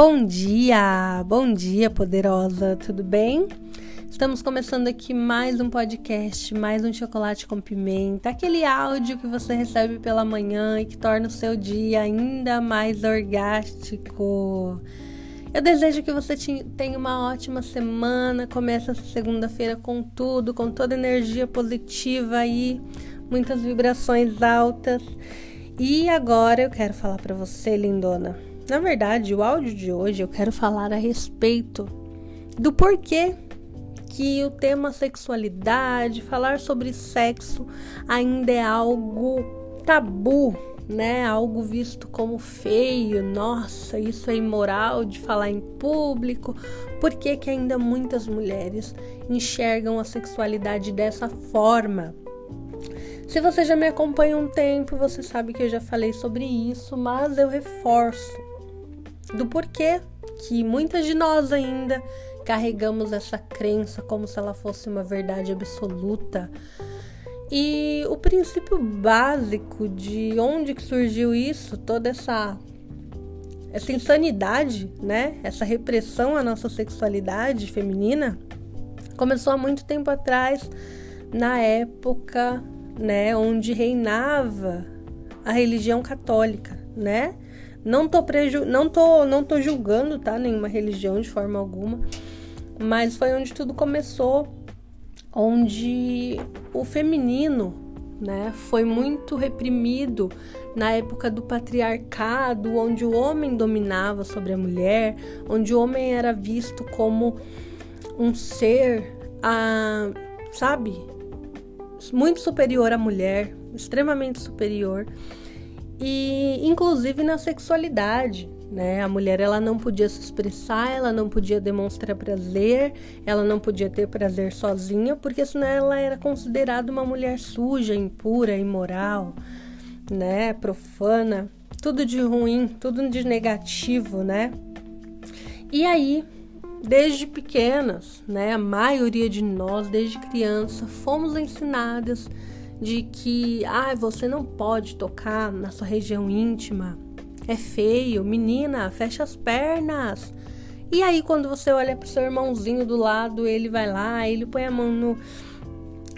Bom dia, bom dia, poderosa, tudo bem? Estamos começando aqui mais um podcast, mais um chocolate com pimenta, aquele áudio que você recebe pela manhã e que torna o seu dia ainda mais orgástico. Eu desejo que você tenha uma ótima semana, comece essa segunda-feira com tudo, com toda energia positiva aí, muitas vibrações altas. E agora eu quero falar para você, lindona na verdade, o áudio de hoje eu quero falar a respeito do porquê que o tema sexualidade, falar sobre sexo ainda é algo tabu, né? Algo visto como feio. Nossa, isso é imoral de falar em público. Por que, que ainda muitas mulheres enxergam a sexualidade dessa forma? Se você já me acompanha um tempo, você sabe que eu já falei sobre isso, mas eu reforço do porquê que muitas de nós ainda carregamos essa crença como se ela fosse uma verdade absoluta. E o princípio básico de onde que surgiu isso, toda essa essa insanidade, né? Essa repressão à nossa sexualidade feminina começou há muito tempo atrás, na época, né, onde reinava a religião católica, né? Não tô, preju não tô, não tô julgando, tá? Nenhuma religião de forma alguma. Mas foi onde tudo começou, onde o feminino, né, foi muito reprimido na época do patriarcado, onde o homem dominava sobre a mulher, onde o homem era visto como um ser, a, sabe, muito superior à mulher, extremamente superior e inclusive na sexualidade, né? A mulher ela não podia se expressar, ela não podia demonstrar prazer, ela não podia ter prazer sozinha, porque senão ela era considerada uma mulher suja, impura, imoral, né? Profana, tudo de ruim, tudo de negativo, né? E aí, desde pequenas, né? A maioria de nós, desde criança, fomos ensinadas de que ah, você não pode tocar na sua região íntima, é feio, menina, fecha as pernas. E aí, quando você olha pro seu irmãozinho do lado, ele vai lá, ele põe a mão no,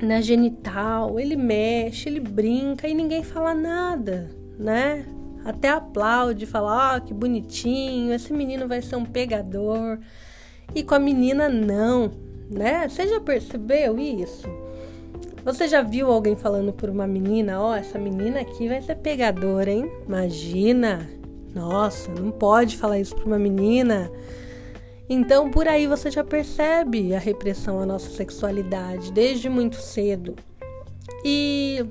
na genital, ele mexe, ele brinca e ninguém fala nada, né? Até aplaude, fala, ó, oh, que bonitinho, esse menino vai ser um pegador. E com a menina, não, né? Você já percebeu isso? Você já viu alguém falando por uma menina? Ó, oh, essa menina aqui vai ser pegadora, hein? Imagina! Nossa, não pode falar isso para uma menina. Então, por aí você já percebe a repressão à nossa sexualidade desde muito cedo. E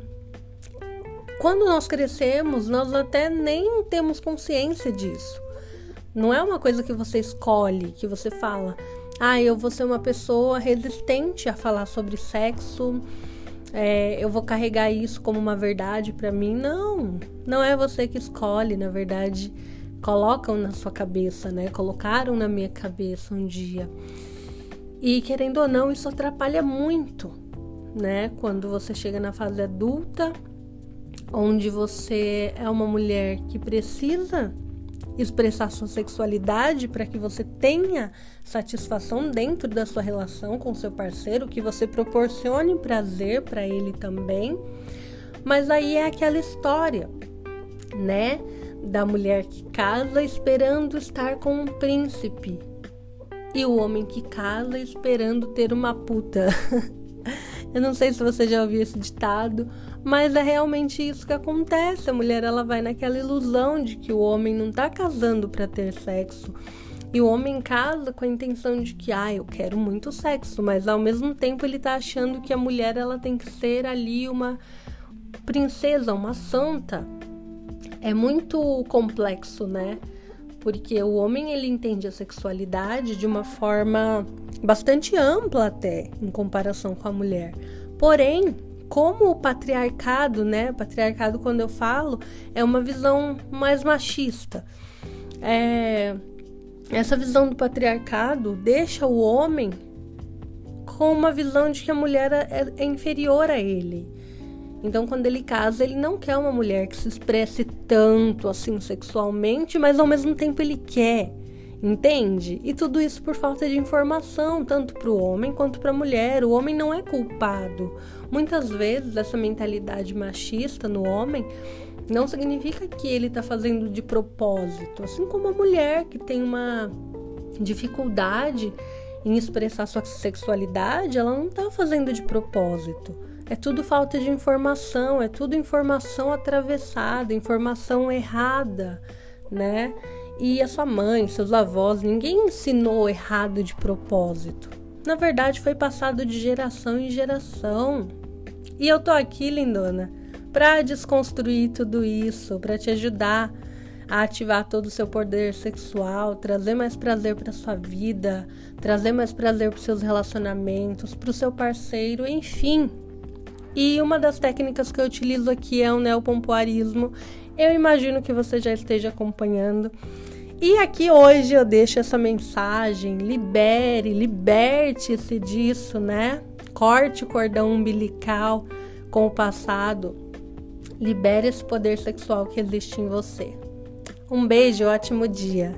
quando nós crescemos, nós até nem temos consciência disso. Não é uma coisa que você escolhe, que você fala, ah, eu vou ser uma pessoa resistente a falar sobre sexo é, eu vou carregar isso como uma verdade para mim. Não, não é você que escolhe, na verdade, colocam na sua cabeça, né? Colocaram na minha cabeça um dia. E querendo ou não, isso atrapalha muito, né? Quando você chega na fase adulta, onde você é uma mulher que precisa expressar sua sexualidade para que você tenha satisfação dentro da sua relação com seu parceiro, que você proporcione prazer para ele também. Mas aí é aquela história, né? Da mulher que casa esperando estar com um príncipe e o homem que casa esperando ter uma puta. Eu não sei se você já ouviu esse ditado, mas é realmente isso que acontece. A mulher ela vai naquela ilusão de que o homem não tá casando para ter sexo. E o homem casa com a intenção de que, ah, eu quero muito sexo, mas ao mesmo tempo ele tá achando que a mulher ela tem que ser ali uma princesa, uma santa. É muito complexo, né? Porque o homem ele entende a sexualidade de uma forma bastante ampla até em comparação com a mulher. Porém, como o patriarcado, né? Patriarcado, quando eu falo, é uma visão mais machista. É, essa visão do patriarcado deixa o homem com uma visão de que a mulher é, é inferior a ele. Então, quando ele casa, ele não quer uma mulher que se expresse tanto assim sexualmente, mas ao mesmo tempo ele quer. Entende? E tudo isso por falta de informação, tanto para o homem quanto para a mulher. O homem não é culpado. Muitas vezes, essa mentalidade machista no homem não significa que ele está fazendo de propósito. Assim como a mulher que tem uma dificuldade em expressar sua sexualidade, ela não está fazendo de propósito. É tudo falta de informação, é tudo informação atravessada, informação errada, né? E a sua mãe, seus avós, ninguém ensinou errado de propósito. Na verdade, foi passado de geração em geração. E eu tô aqui, lindona, para desconstruir tudo isso, para te ajudar a ativar todo o seu poder sexual, trazer mais prazer para sua vida, trazer mais prazer para seus relacionamentos, para o seu parceiro, enfim. E uma das técnicas que eu utilizo aqui é o neopompoarismo. Eu imagino que você já esteja acompanhando. E aqui hoje eu deixo essa mensagem: libere, liberte-se disso, né? Corte o cordão umbilical com o passado. Libere esse poder sexual que existe em você. Um beijo, ótimo dia.